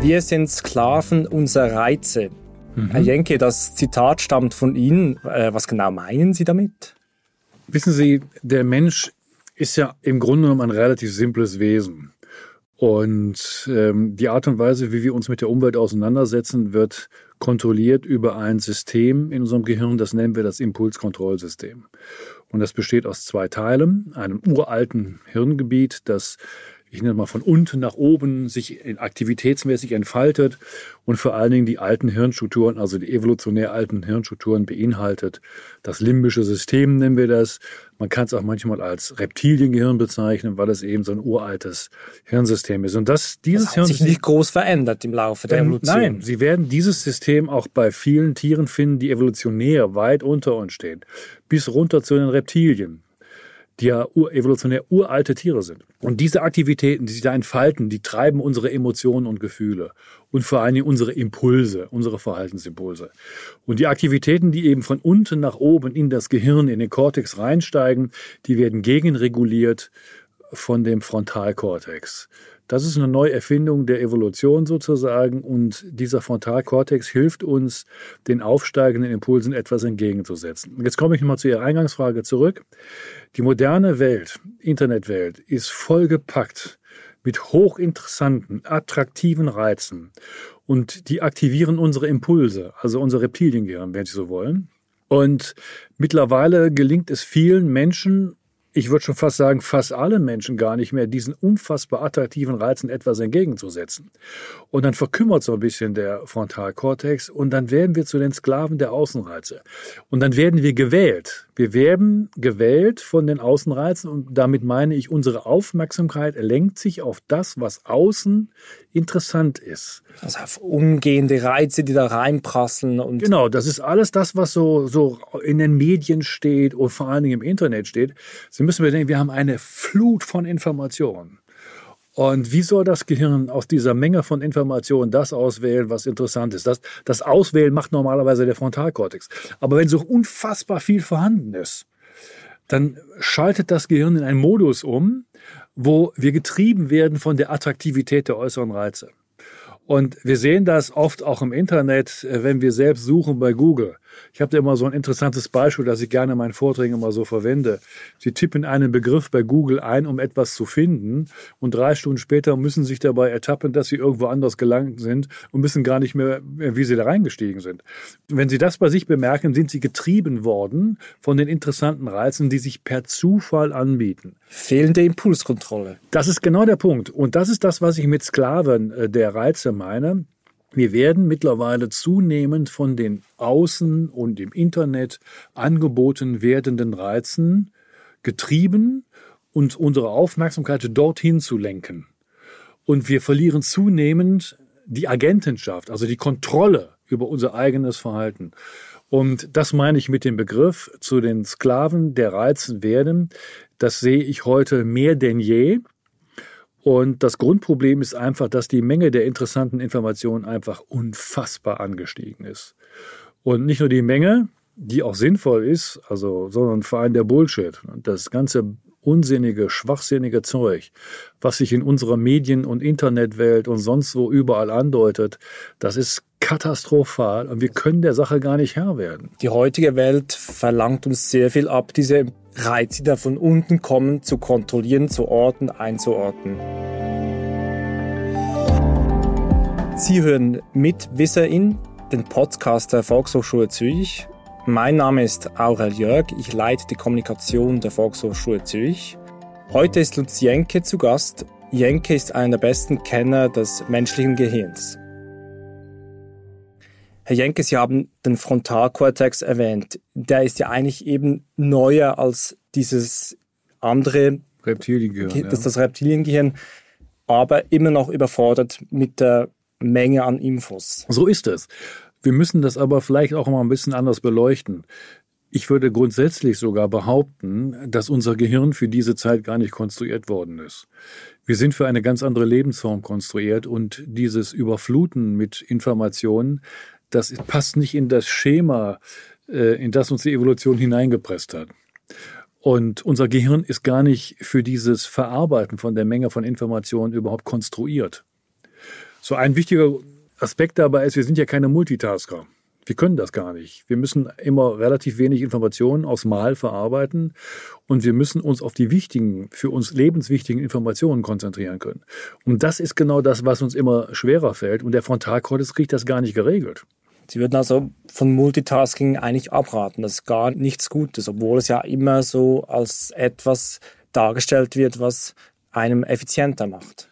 Wir sind Sklaven unserer Reize. Mhm. Herr Jenke, das Zitat stammt von Ihnen. Äh, was genau meinen Sie damit? Wissen Sie, der Mensch ist ja im Grunde genommen ein relativ simples Wesen. Und ähm, die Art und Weise, wie wir uns mit der Umwelt auseinandersetzen, wird kontrolliert über ein System in unserem Gehirn, das nennen wir das Impulskontrollsystem. Und das besteht aus zwei Teilen, einem uralten Hirngebiet, das ich nenne mal von unten nach oben sich aktivitätsmäßig entfaltet und vor allen Dingen die alten Hirnstrukturen, also die evolutionär alten Hirnstrukturen beinhaltet. Das limbische System nennen wir das. Man kann es auch manchmal als Reptiliengehirn bezeichnen, weil es eben so ein uraltes Hirnsystem ist. Und das, dieses das hat sich nicht groß verändert im Laufe der Evolution. Nein, Sie werden dieses System auch bei vielen Tieren finden, die evolutionär weit unter uns stehen, bis runter zu den Reptilien die ja evolutionär uralte Tiere sind. Und diese Aktivitäten, die sich da entfalten, die treiben unsere Emotionen und Gefühle und vor allen Dingen unsere Impulse, unsere Verhaltensimpulse. Und die Aktivitäten, die eben von unten nach oben in das Gehirn, in den Kortex reinsteigen, die werden gegenreguliert von dem Frontalkortex. Das ist eine Neuerfindung der Evolution sozusagen und dieser Frontalkortex hilft uns, den aufsteigenden Impulsen etwas entgegenzusetzen. Jetzt komme ich nochmal zu Ihrer Eingangsfrage zurück. Die moderne Welt, Internetwelt, ist vollgepackt mit hochinteressanten, attraktiven Reizen und die aktivieren unsere Impulse, also unser Reptiliengehirn, wenn Sie so wollen. Und mittlerweile gelingt es vielen Menschen ich würde schon fast sagen, fast alle Menschen gar nicht mehr, diesen unfassbar attraktiven Reizen etwas entgegenzusetzen. Und dann verkümmert so ein bisschen der Frontalkortex und dann werden wir zu den Sklaven der Außenreize. Und dann werden wir gewählt. Wir werden gewählt von den Außenreizen und damit meine ich, unsere Aufmerksamkeit lenkt sich auf das, was außen interessant ist. Also auf umgehende Reize, die da reinprasseln und. Genau, das ist alles das, was so, so in den Medien steht und vor allen Dingen im Internet steht. Sie müssen bedenken, wir haben eine Flut von Informationen. Und wie soll das Gehirn aus dieser Menge von Informationen das auswählen, was interessant ist? Das, das Auswählen macht normalerweise der Frontalkortex. Aber wenn so unfassbar viel vorhanden ist, dann schaltet das Gehirn in einen Modus um, wo wir getrieben werden von der Attraktivität der äußeren Reize. Und wir sehen das oft auch im Internet, äh, wenn wir selbst suchen bei Google. Ich habe da immer so ein interessantes Beispiel, das ich gerne in meinen Vorträgen immer so verwende. Sie tippen einen Begriff bei Google ein, um etwas zu finden und drei Stunden später müssen sich dabei ertappen, dass sie irgendwo anders gelangt sind und wissen gar nicht mehr, wie sie da reingestiegen sind. Wenn Sie das bei sich bemerken, sind Sie getrieben worden von den interessanten Reizen, die sich per Zufall anbieten. Fehlende Impulskontrolle. Das ist genau der Punkt. Und das ist das, was ich mit Sklaven äh, der Reize meine. Wir werden mittlerweile zunehmend von den Außen und im Internet angeboten werdenden Reizen getrieben und unsere Aufmerksamkeit dorthin zu lenken. Und wir verlieren zunehmend die Agentenschaft, also die Kontrolle über unser eigenes Verhalten. Und das meine ich mit dem Begriff zu den Sklaven der Reizen werden. Das sehe ich heute mehr denn je. Und das Grundproblem ist einfach, dass die Menge der interessanten Informationen einfach unfassbar angestiegen ist. Und nicht nur die Menge, die auch sinnvoll ist, also, sondern vor allem der Bullshit. Und das ganze unsinnige, schwachsinnige Zeug, was sich in unserer Medien- und Internetwelt und sonst wo überall andeutet, das ist katastrophal und wir können der Sache gar nicht Herr werden. Die heutige Welt verlangt uns sehr viel ab, diese Reize, die da von unten kommen, zu kontrollieren, zu orten, einzuordnen. Sie hören mit Wisserin, den Podcast der Volkshochschule Zürich. Mein Name ist Aurel Jörg, ich leite die Kommunikation der Volkshochschule Zürich. Heute ist Lutz Jenke zu Gast. Jenke ist einer der besten Kenner des menschlichen Gehirns. Herr Jenke, Sie haben den Frontalkortex erwähnt. Der ist ja eigentlich eben neuer als dieses andere Reptiliengehirn. Das, das Reptiliengehirn, aber immer noch überfordert mit der Menge an Infos. So ist es. Wir müssen das aber vielleicht auch mal ein bisschen anders beleuchten. Ich würde grundsätzlich sogar behaupten, dass unser Gehirn für diese Zeit gar nicht konstruiert worden ist. Wir sind für eine ganz andere Lebensform konstruiert und dieses Überfluten mit Informationen, das passt nicht in das Schema, äh, in das uns die Evolution hineingepresst hat. Und unser Gehirn ist gar nicht für dieses Verarbeiten von der Menge von Informationen überhaupt konstruiert. So ein wichtiger Aspekt dabei ist, wir sind ja keine Multitasker. Wir können das gar nicht. Wir müssen immer relativ wenig Informationen aufs Mal verarbeiten und wir müssen uns auf die wichtigen, für uns lebenswichtigen Informationen konzentrieren können. Und das ist genau das, was uns immer schwerer fällt. Und der Frontalkortex kriegt das gar nicht geregelt. Sie würden also von Multitasking eigentlich abraten. Das ist gar nichts Gutes, obwohl es ja immer so als etwas dargestellt wird, was einem effizienter macht.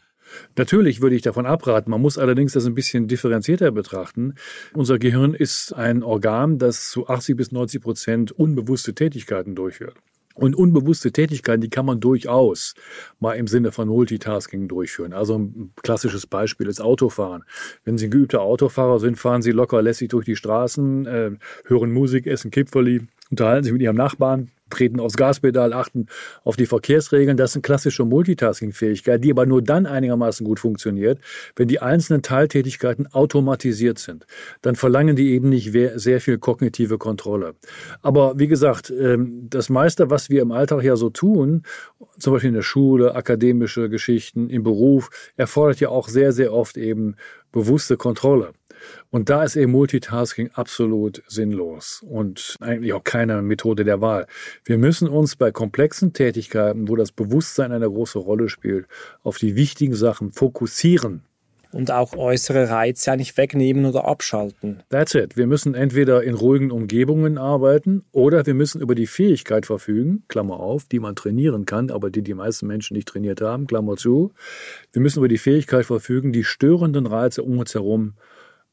Natürlich würde ich davon abraten. Man muss allerdings das ein bisschen differenzierter betrachten. Unser Gehirn ist ein Organ, das zu 80 bis 90 Prozent unbewusste Tätigkeiten durchführt. Und unbewusste Tätigkeiten, die kann man durchaus mal im Sinne von Multitasking durchführen. Also ein klassisches Beispiel ist Autofahren. Wenn Sie ein geübter Autofahrer sind, fahren Sie locker lässig durch die Straßen, äh, hören Musik, essen Kipferli, unterhalten sich mit Ihrem Nachbarn, treten aufs Gaspedal, achten auf die Verkehrsregeln. Das sind klassische Multitasking-Fähigkeiten, die aber nur dann einigermaßen gut funktioniert, wenn die einzelnen Teiltätigkeiten automatisiert sind. Dann verlangen die eben nicht sehr viel kognitive Kontrolle. Aber wie gesagt, ähm, das meiste, was wir im Alltag ja so tun, zum Beispiel in der Schule, akademische Geschichten, im Beruf, erfordert ja auch sehr, sehr oft eben bewusste Kontrolle. Und da ist eben Multitasking absolut sinnlos und eigentlich auch keine Methode der Wahl. Wir müssen uns bei komplexen Tätigkeiten, wo das Bewusstsein eine große Rolle spielt, auf die wichtigen Sachen fokussieren. Und auch äußere Reize eigentlich wegnehmen oder abschalten. That's it. Wir müssen entweder in ruhigen Umgebungen arbeiten oder wir müssen über die Fähigkeit verfügen, Klammer auf, die man trainieren kann, aber die die meisten Menschen nicht trainiert haben, Klammer zu. Wir müssen über die Fähigkeit verfügen, die störenden Reize um uns herum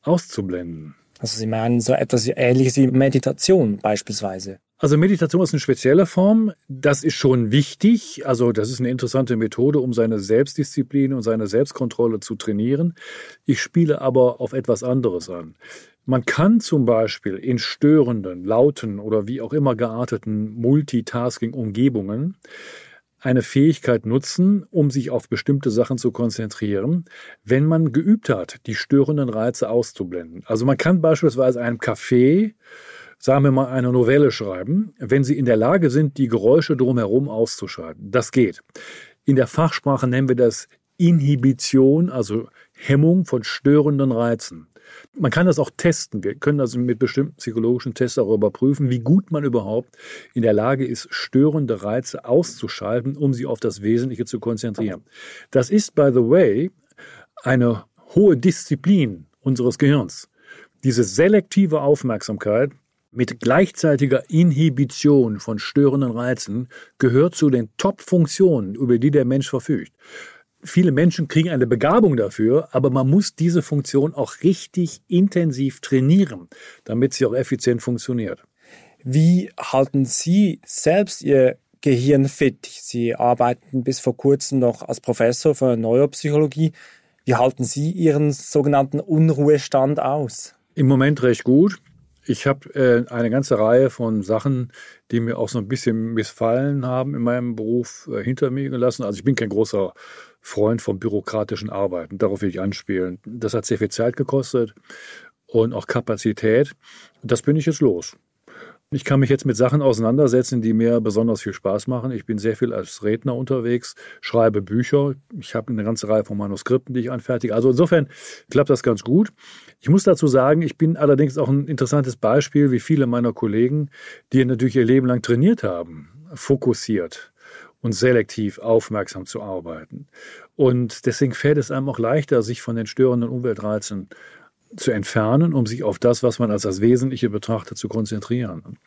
auszublenden. Also Sie meinen so etwas Ähnliches wie Meditation beispielsweise. Also Meditation ist eine spezielle Form. Das ist schon wichtig. Also das ist eine interessante Methode, um seine Selbstdisziplin und seine Selbstkontrolle zu trainieren. Ich spiele aber auf etwas anderes an. Man kann zum Beispiel in störenden, lauten oder wie auch immer gearteten Multitasking-Umgebungen eine Fähigkeit nutzen, um sich auf bestimmte Sachen zu konzentrieren, wenn man geübt hat, die störenden Reize auszublenden. Also man kann beispielsweise einem Café, sagen wir mal, eine Novelle schreiben, wenn Sie in der Lage sind, die Geräusche drumherum auszuschalten. Das geht. In der Fachsprache nennen wir das Inhibition, also Hemmung von störenden Reizen. Man kann das auch testen. Wir können also mit bestimmten psychologischen Tests auch überprüfen, wie gut man überhaupt in der Lage ist, störende Reize auszuschalten, um sie auf das Wesentliche zu konzentrieren. Das ist, by the way, eine hohe Disziplin unseres Gehirns. Diese selektive Aufmerksamkeit mit gleichzeitiger Inhibition von störenden Reizen gehört zu den Top-Funktionen, über die der Mensch verfügt viele Menschen kriegen eine Begabung dafür, aber man muss diese Funktion auch richtig intensiv trainieren, damit sie auch effizient funktioniert. Wie halten Sie selbst Ihr Gehirn fit? Sie arbeiten bis vor kurzem noch als Professor für Neuropsychologie. Wie halten Sie Ihren sogenannten Unruhestand aus? Im Moment recht gut. Ich habe äh, eine ganze Reihe von Sachen, die mir auch so ein bisschen missfallen haben in meinem Beruf, äh, hinter mir gelassen. Also ich bin kein großer Freund vom bürokratischen Arbeiten. Darauf will ich anspielen. Das hat sehr viel Zeit gekostet und auch Kapazität. Das bin ich jetzt los. Ich kann mich jetzt mit Sachen auseinandersetzen, die mir besonders viel Spaß machen. Ich bin sehr viel als Redner unterwegs, schreibe Bücher. Ich habe eine ganze Reihe von Manuskripten, die ich anfertige. Also insofern klappt das ganz gut. Ich muss dazu sagen, ich bin allerdings auch ein interessantes Beispiel, wie viele meiner Kollegen, die natürlich ihr Leben lang trainiert haben, fokussiert und selektiv aufmerksam zu arbeiten. Und deswegen fällt es einem auch leichter, sich von den störenden Umweltreizen zu entfernen, um sich auf das, was man als das Wesentliche betrachtet, zu konzentrieren.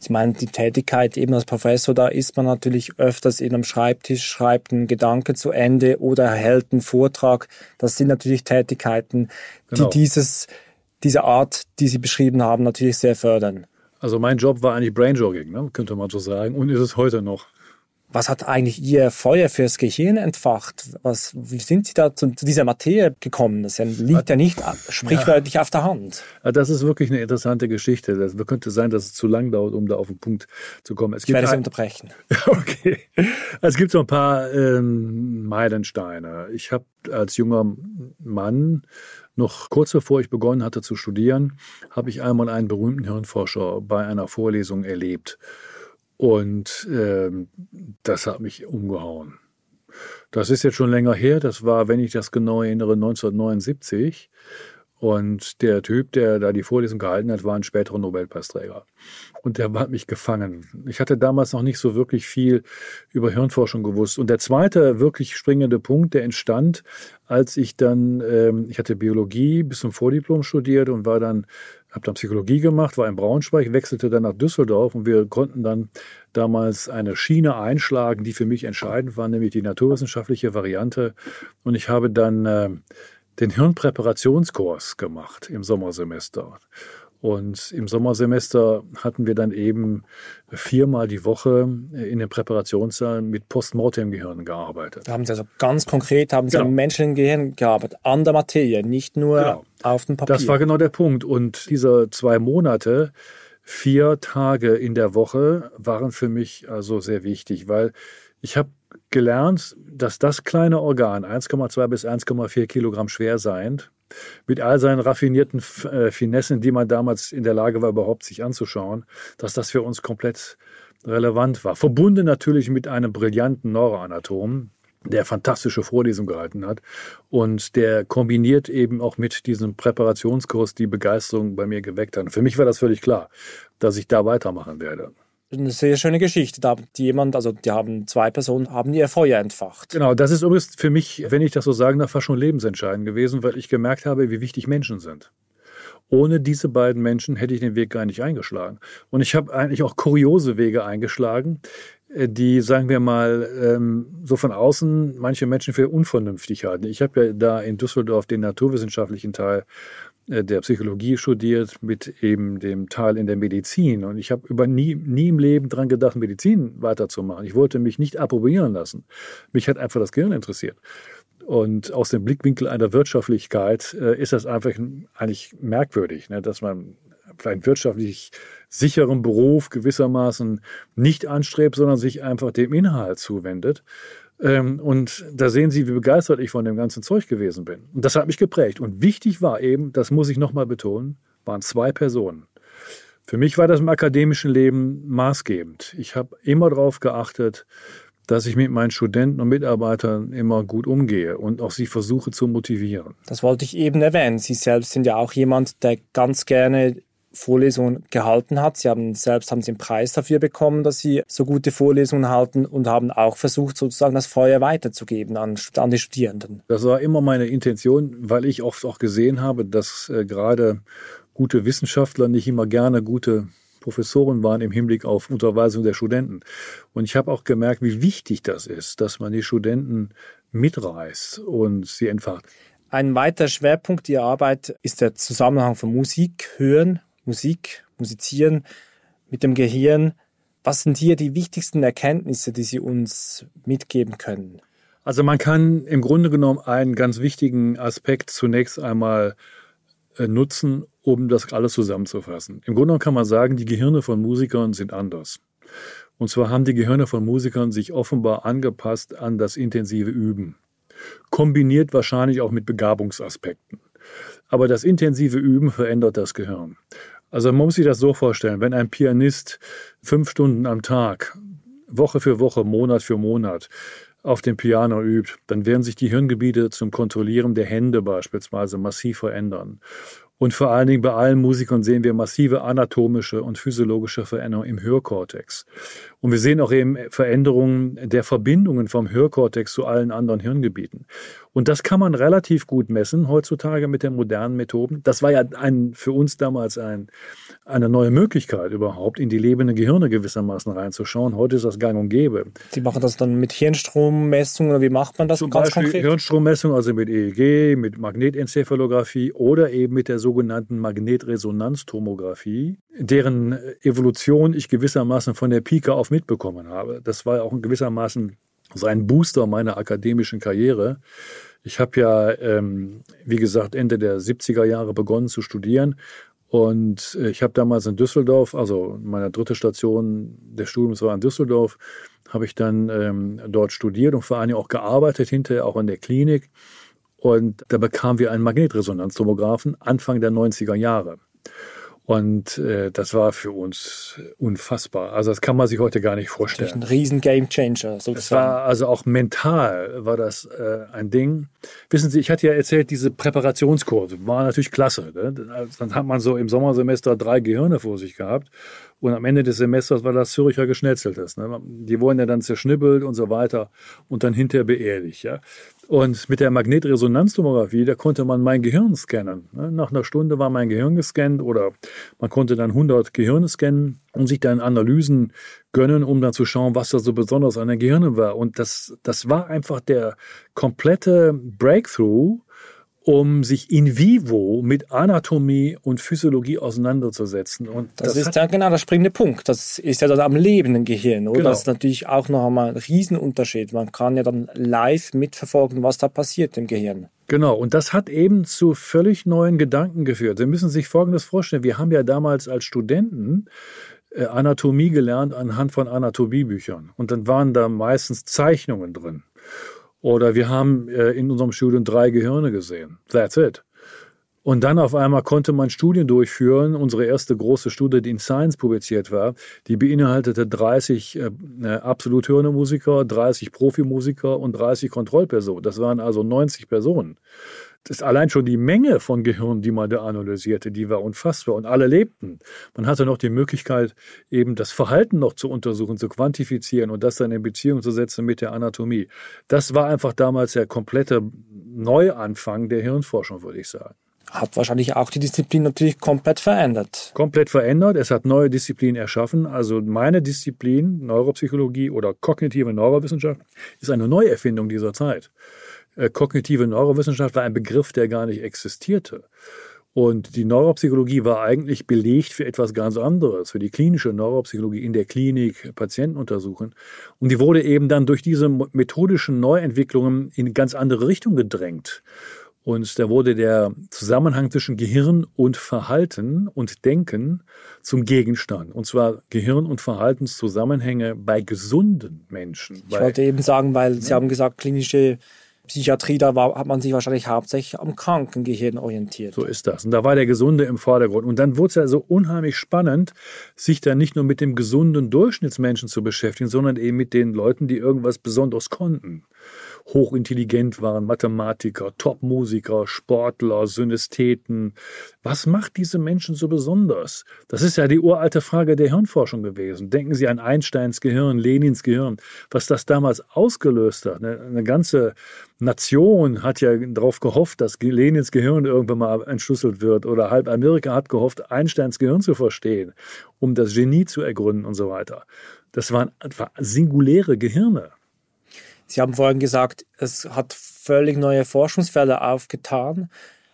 Ich meine, die Tätigkeit eben als Professor, da ist man natürlich öfters in einem Schreibtisch, schreibt einen Gedanke zu Ende oder hält einen Vortrag. Das sind natürlich Tätigkeiten, die genau. dieses, diese Art, die Sie beschrieben haben, natürlich sehr fördern. Also mein Job war eigentlich Brainjogging, ne? könnte man so sagen, und ist es heute noch was hat eigentlich Ihr Feuer fürs Gehirn entfacht? Was, wie sind Sie da zu, zu dieser Materie gekommen? Das liegt ja nicht sprichwörtlich ja. auf der Hand. Das ist wirklich eine interessante Geschichte. Das könnte sein, dass es zu lang dauert, um da auf den Punkt zu kommen. Es ich werde Sie unterbrechen. Okay. Es gibt so ein paar ähm, Meilensteine. Ich habe als junger Mann noch kurz bevor ich begonnen hatte zu studieren, habe ich einmal einen berühmten Hirnforscher bei einer Vorlesung erlebt. Und ähm, das hat mich umgehauen. Das ist jetzt schon länger her. Das war, wenn ich das genau erinnere, 1979. Und der Typ, der da die Vorlesung gehalten hat, war ein späterer Nobelpreisträger. Und der hat mich gefangen. Ich hatte damals noch nicht so wirklich viel über Hirnforschung gewusst. Und der zweite wirklich springende Punkt, der entstand, als ich dann, ähm, ich hatte Biologie bis zum Vordiplom studiert und war dann, habe dann Psychologie gemacht, war in Braunschweig, wechselte dann nach Düsseldorf und wir konnten dann damals eine Schiene einschlagen, die für mich entscheidend war, nämlich die naturwissenschaftliche Variante. Und ich habe dann äh, den Hirnpräparationskurs gemacht im Sommersemester. Und im Sommersemester hatten wir dann eben viermal die Woche in den Präparationssaalen mit Postmortem-Gehirnen gearbeitet. Da haben Sie also ganz konkret haben Sie genau. am menschlichen Gehirn gearbeitet, an der Materie, nicht nur genau. auf dem Papier. Das war genau der Punkt. Und diese zwei Monate, vier Tage in der Woche waren für mich also sehr wichtig, weil ich habe gelernt, dass das kleine Organ, 1,2 bis 1,4 Kilogramm schwer seiend, mit all seinen raffinierten äh, Finessen, die man damals in der Lage war, überhaupt sich anzuschauen, dass das für uns komplett relevant war. Verbunden natürlich mit einem brillanten Neuroanatom, der fantastische Vorlesung gehalten hat und der kombiniert eben auch mit diesem Präparationskurs die Begeisterung bei mir geweckt hat. Für mich war das völlig klar, dass ich da weitermachen werde eine sehr schöne Geschichte. Da hat jemand, also die haben zwei Personen, haben ihr Feuer entfacht. Genau, das ist übrigens für mich, wenn ich das so sagen darf, fast schon lebensentscheidend gewesen, weil ich gemerkt habe, wie wichtig Menschen sind. Ohne diese beiden Menschen hätte ich den Weg gar nicht eingeschlagen. Und ich habe eigentlich auch kuriose Wege eingeschlagen, äh, die, sagen wir mal, ähm, so von außen manche Menschen für unvernünftig halten. Ich habe ja da in Düsseldorf den naturwissenschaftlichen Teil der Psychologie studiert mit eben dem Teil in der Medizin. Und ich habe über nie, nie im Leben dran gedacht, Medizin weiterzumachen. Ich wollte mich nicht approbieren lassen. Mich hat einfach das Gehirn interessiert. Und aus dem Blickwinkel einer Wirtschaftlichkeit äh, ist das einfach eigentlich merkwürdig, ne, dass man einen wirtschaftlich sicheren Beruf gewissermaßen nicht anstrebt, sondern sich einfach dem Inhalt zuwendet. Ähm, und da sehen Sie, wie begeistert ich von dem ganzen Zeug gewesen bin. Und das hat mich geprägt. Und wichtig war eben, das muss ich nochmal betonen, waren zwei Personen. Für mich war das im akademischen Leben maßgebend. Ich habe immer darauf geachtet, dass ich mit meinen Studenten und Mitarbeitern immer gut umgehe und auch sie versuche zu motivieren. Das wollte ich eben erwähnen. Sie selbst sind ja auch jemand, der ganz gerne Vorlesungen gehalten hat. Sie haben selbst haben sie einen Preis dafür bekommen, dass sie so gute Vorlesungen halten und haben auch versucht, sozusagen das Feuer weiterzugeben an, an die Studierenden. Das war immer meine Intention, weil ich oft auch gesehen habe, dass äh, gerade gute Wissenschaftler nicht immer gerne gute Professoren waren im Hinblick auf Unterweisung der Studenten. Und ich habe auch gemerkt, wie wichtig das ist, dass man die Studenten mitreißt und sie entfacht. Ein weiterer Schwerpunkt Ihrer Arbeit ist der Zusammenhang von Musik, Hören Musik, Musizieren mit dem Gehirn. Was sind hier die wichtigsten Erkenntnisse, die Sie uns mitgeben können? Also man kann im Grunde genommen einen ganz wichtigen Aspekt zunächst einmal äh, nutzen, um das alles zusammenzufassen. Im Grunde genommen kann man sagen, die Gehirne von Musikern sind anders. Und zwar haben die Gehirne von Musikern sich offenbar angepasst an das intensive Üben. Kombiniert wahrscheinlich auch mit Begabungsaspekten. Aber das intensive Üben verändert das Gehirn. Also man muss sich das so vorstellen, wenn ein Pianist fünf Stunden am Tag, Woche für Woche, Monat für Monat auf dem Piano übt, dann werden sich die Hirngebiete zum Kontrollieren der Hände beispielsweise massiv verändern. Und vor allen Dingen bei allen Musikern sehen wir massive anatomische und physiologische Veränderungen im Hörkortex. Und wir sehen auch eben Veränderungen der Verbindungen vom Hörkortex zu allen anderen Hirngebieten. Und das kann man relativ gut messen heutzutage mit den modernen Methoden. Das war ja ein, für uns damals ein, eine neue Möglichkeit überhaupt, in die lebenden Gehirne gewissermaßen reinzuschauen. Heute ist das gang und gäbe. Sie machen das dann mit Hirnstrommessungen oder wie macht man das Zum ganz Beispiel konkret? Hirnstrommessung, also mit EEG, mit Magnetenzephalographie oder eben mit der sogenannten Magnetresonanztomographie, deren Evolution ich gewissermaßen von der Pike auf mitbekommen habe. Das war auch gewissermaßen so ein Booster meiner akademischen Karriere. Ich habe ja, ähm, wie gesagt, Ende der 70er Jahre begonnen zu studieren. Und äh, ich habe damals in Düsseldorf, also meine dritte Station des Studiums war in Düsseldorf, habe ich dann ähm, dort studiert und vor allem auch gearbeitet, hinterher auch in der Klinik. Und da bekamen wir einen Magnetresonanztomographen Anfang der 90er Jahre. Und äh, das war für uns unfassbar. Also das kann man sich heute gar nicht vorstellen. Ein riesen Game Changer sozusagen. Es war also auch mental war das äh, ein Ding. Wissen Sie, ich hatte ja erzählt, diese Präparationskurse war natürlich klasse. Ne? Dann hat man so im Sommersemester drei Gehirne vor sich gehabt und am Ende des Semesters war das Züricher Geschnetzeltes. Ne? Die wurden ja dann zerschnibbelt und so weiter und dann hinterher beerdigt. Ja? Und mit der Magnetresonanztomographie, da konnte man mein Gehirn scannen. Ne? Nach einer Stunde war mein Gehirn gescannt oder man konnte dann 100 Gehirne scannen und sich dann Analysen gönnen, um dann zu schauen, was da so besonders an den Gehirnen war. Und das, das war einfach der komplette Breakthrough um sich in vivo mit Anatomie und Physiologie auseinanderzusetzen. Und das, das ist ja genau der springende Punkt. Das ist ja dann am lebenden Gehirn, oder? Genau. Das ist natürlich auch noch einmal ein Riesenunterschied. Man kann ja dann live mitverfolgen, was da passiert im Gehirn. Genau, und das hat eben zu völlig neuen Gedanken geführt. Sie müssen sich Folgendes vorstellen. Wir haben ja damals als Studenten äh, Anatomie gelernt anhand von Anatomiebüchern. Und dann waren da meistens Zeichnungen drin. Oder wir haben äh, in unserem Studium drei Gehirne gesehen. That's it. Und dann auf einmal konnte man Studien durchführen. Unsere erste große Studie, die in Science publiziert war, die beinhaltete 30 äh, äh Absoluthirnemusiker, 30 Profimusiker und 30 Kontrollpersonen. Das waren also 90 Personen. Das ist allein schon die Menge von Gehirn, die man da analysierte, die war unfassbar. Und alle lebten. Man hatte noch die Möglichkeit, eben das Verhalten noch zu untersuchen, zu quantifizieren und das dann in Beziehung zu setzen mit der Anatomie. Das war einfach damals der komplette Neuanfang der Hirnforschung, würde ich sagen hat wahrscheinlich auch die Disziplin natürlich komplett verändert. Komplett verändert. Es hat neue Disziplinen erschaffen. Also meine Disziplin, Neuropsychologie oder kognitive Neurowissenschaft, ist eine Neuerfindung dieser Zeit. Äh, kognitive Neurowissenschaft war ein Begriff, der gar nicht existierte. Und die Neuropsychologie war eigentlich belegt für etwas ganz anderes, für die klinische Neuropsychologie in der Klinik Patienten untersuchen. Und die wurde eben dann durch diese methodischen Neuentwicklungen in ganz andere Richtung gedrängt. Und da wurde der Zusammenhang zwischen Gehirn und Verhalten und Denken zum Gegenstand. Und zwar Gehirn- und Verhaltenszusammenhänge bei gesunden Menschen. Ich wollte eben sagen, weil Sie haben gesagt, klinische Psychiatrie, da war, hat man sich wahrscheinlich hauptsächlich am Krankengehirn orientiert. So ist das. Und da war der Gesunde im Vordergrund. Und dann wurde es ja so unheimlich spannend, sich dann nicht nur mit dem gesunden Durchschnittsmenschen zu beschäftigen, sondern eben mit den Leuten, die irgendwas Besonderes konnten hochintelligent waren, Mathematiker, Topmusiker, Sportler, Synästheten. Was macht diese Menschen so besonders? Das ist ja die uralte Frage der Hirnforschung gewesen. Denken Sie an Einsteins Gehirn, Lenins Gehirn, was das damals ausgelöst hat. Eine, eine ganze Nation hat ja darauf gehofft, dass Lenins Gehirn irgendwann mal entschlüsselt wird oder halb Amerika hat gehofft, Einsteins Gehirn zu verstehen, um das Genie zu ergründen und so weiter. Das waren singuläre Gehirne. Sie haben vorhin gesagt, es hat völlig neue Forschungsfelder aufgetan.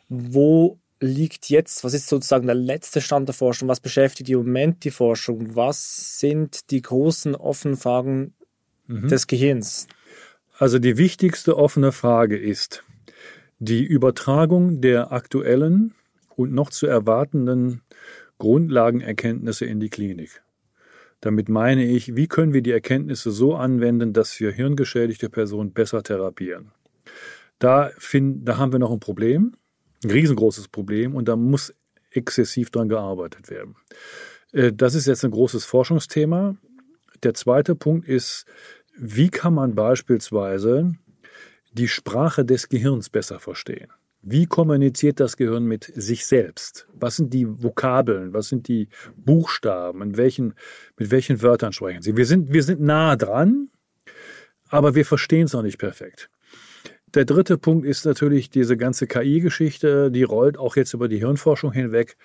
Wo liegt jetzt, was ist sozusagen der letzte Stand der Forschung? Was beschäftigt im Moment die Forschung? Was sind die großen offenen Fragen mhm. des Gehirns? Also die wichtigste offene Frage ist die Übertragung der aktuellen und noch zu erwartenden Grundlagenerkenntnisse in die Klinik. Damit meine ich, wie können wir die Erkenntnisse so anwenden, dass wir hirngeschädigte Personen besser therapieren. Da, find, da haben wir noch ein Problem, ein riesengroßes Problem, und da muss exzessiv dran gearbeitet werden. Äh, das ist jetzt ein großes Forschungsthema. Der zweite Punkt ist, wie kann man beispielsweise die Sprache des Gehirns besser verstehen? Wie kommuniziert das Gehirn mit sich selbst? Was sind die Vokabeln? Was sind die Buchstaben? In welchen, mit welchen Wörtern sprechen sie? Wir sind, wir sind nah dran, aber wir verstehen es noch nicht perfekt. Der dritte Punkt ist natürlich diese ganze KI-Geschichte, die rollt auch jetzt über die Hirnforschung hinweg.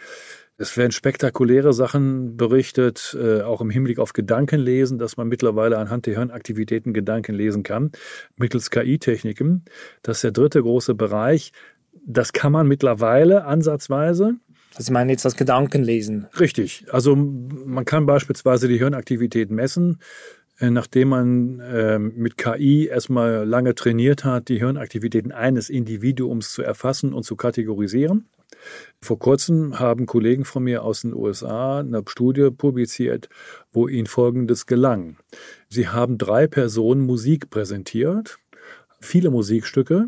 Es werden spektakuläre Sachen berichtet, äh, auch im Hinblick auf Gedankenlesen, dass man mittlerweile anhand der Hirnaktivitäten Gedanken lesen kann, mittels KI-Techniken. Das ist der dritte große Bereich. Das kann man mittlerweile ansatzweise. Also Sie meinen jetzt das Gedankenlesen? Richtig. Also man kann beispielsweise die Hirnaktivität messen, äh, nachdem man äh, mit KI erstmal lange trainiert hat, die Hirnaktivitäten eines Individuums zu erfassen und zu kategorisieren. Vor kurzem haben Kollegen von mir aus den USA eine Studie publiziert, wo ihnen Folgendes gelang. Sie haben drei Personen Musik präsentiert, viele Musikstücke,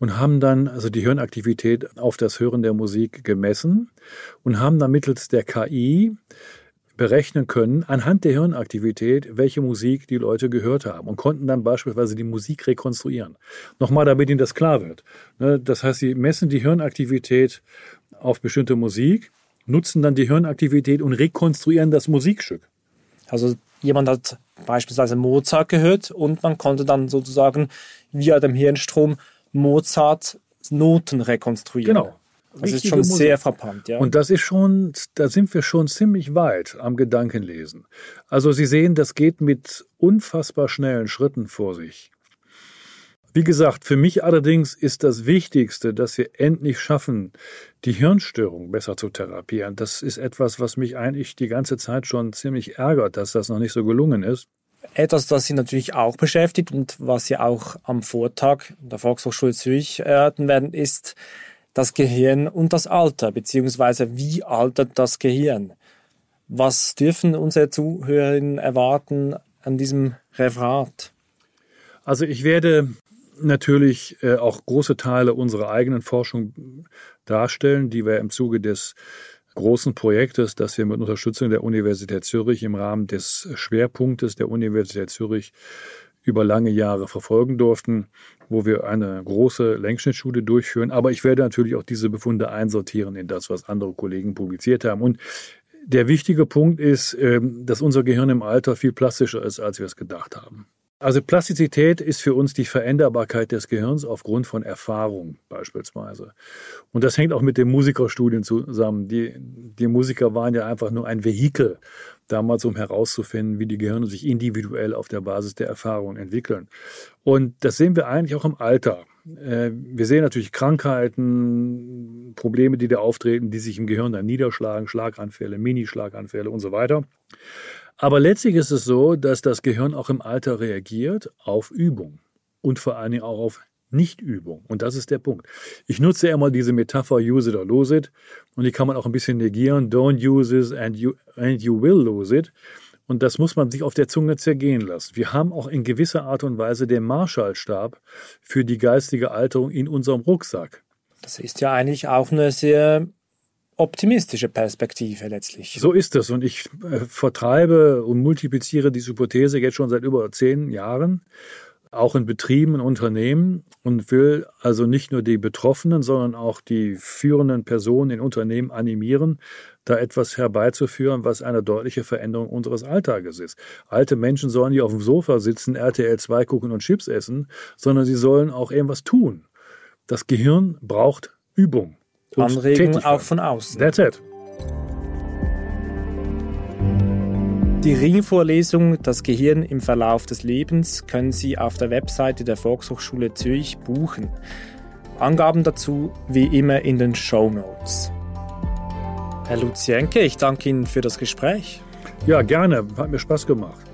und haben dann also die Hirnaktivität auf das Hören der Musik gemessen und haben dann mittels der KI berechnen können, anhand der Hirnaktivität, welche Musik die Leute gehört haben und konnten dann beispielsweise die Musik rekonstruieren. Nochmal, damit Ihnen das klar wird. Ne, das heißt, sie messen die Hirnaktivität auf bestimmte Musik, nutzen dann die Hirnaktivität und rekonstruieren das Musikstück. Also jemand hat beispielsweise Mozart gehört und man konnte dann sozusagen via dem Hirnstrom Mozart Noten rekonstruieren. Genau. Das ist schon Musik. sehr frappant, ja. Und das ist schon, da sind wir schon ziemlich weit am Gedankenlesen. Also Sie sehen, das geht mit unfassbar schnellen Schritten vor sich. Wie gesagt, für mich allerdings ist das Wichtigste, dass wir endlich schaffen, die Hirnstörung besser zu therapieren. Das ist etwas, was mich eigentlich die ganze Zeit schon ziemlich ärgert, dass das noch nicht so gelungen ist. Etwas, das Sie natürlich auch beschäftigt und was Sie auch am Vortag der Volkshochschule Zürich erörtern werden, ist das Gehirn und das Alter, beziehungsweise wie altert das Gehirn? Was dürfen unsere Zuhörerinnen erwarten an diesem Referat? Also ich werde natürlich äh, auch große Teile unserer eigenen Forschung darstellen, die wir im Zuge des großen Projektes, das wir mit Unterstützung der Universität Zürich im Rahmen des Schwerpunktes der Universität Zürich über lange Jahre verfolgen durften, wo wir eine große Längsschnittstudie durchführen. Aber ich werde natürlich auch diese Befunde einsortieren in das, was andere Kollegen publiziert haben. Und der wichtige Punkt ist, ähm, dass unser Gehirn im Alter viel plastischer ist, als wir es gedacht haben. Also Plastizität ist für uns die Veränderbarkeit des Gehirns aufgrund von Erfahrung beispielsweise. Und das hängt auch mit den Musikerstudien zusammen. Die, die Musiker waren ja einfach nur ein Vehikel damals, um herauszufinden, wie die Gehirne sich individuell auf der Basis der Erfahrung entwickeln. Und das sehen wir eigentlich auch im Alter. Äh, wir sehen natürlich Krankheiten, Probleme, die da auftreten, die sich im Gehirn dann niederschlagen, Schlaganfälle, Minischlaganfälle und so weiter. Aber letztlich ist es so, dass das Gehirn auch im Alter reagiert auf Übung und vor allen Dingen auch auf Nichtübung. Und das ist der Punkt. Ich nutze immer diese Metapher use it or lose it. Und die kann man auch ein bisschen negieren. Don't use it and you, and you will lose it. Und das muss man sich auf der Zunge zergehen lassen. Wir haben auch in gewisser Art und Weise den Marshallstab für die geistige Alterung in unserem Rucksack. Das ist ja eigentlich auch eine sehr optimistische Perspektive letztlich. So ist es. Und ich äh, vertreibe und multipliziere diese Hypothese jetzt schon seit über zehn Jahren, auch in Betrieben, in Unternehmen und will also nicht nur die Betroffenen, sondern auch die führenden Personen in Unternehmen animieren, da etwas herbeizuführen, was eine deutliche Veränderung unseres Alltages ist. Alte Menschen sollen nicht auf dem Sofa sitzen, RTL 2 gucken und Chips essen, sondern sie sollen auch irgendwas tun. Das Gehirn braucht Übung. Anregung auch von außen. That's it. Die Ringvorlesung Das Gehirn im Verlauf des Lebens können Sie auf der Webseite der Volkshochschule Zürich buchen. Angaben dazu wie immer in den Show Notes. Herr Luzienke, ich danke Ihnen für das Gespräch. Ja, gerne. Hat mir Spaß gemacht.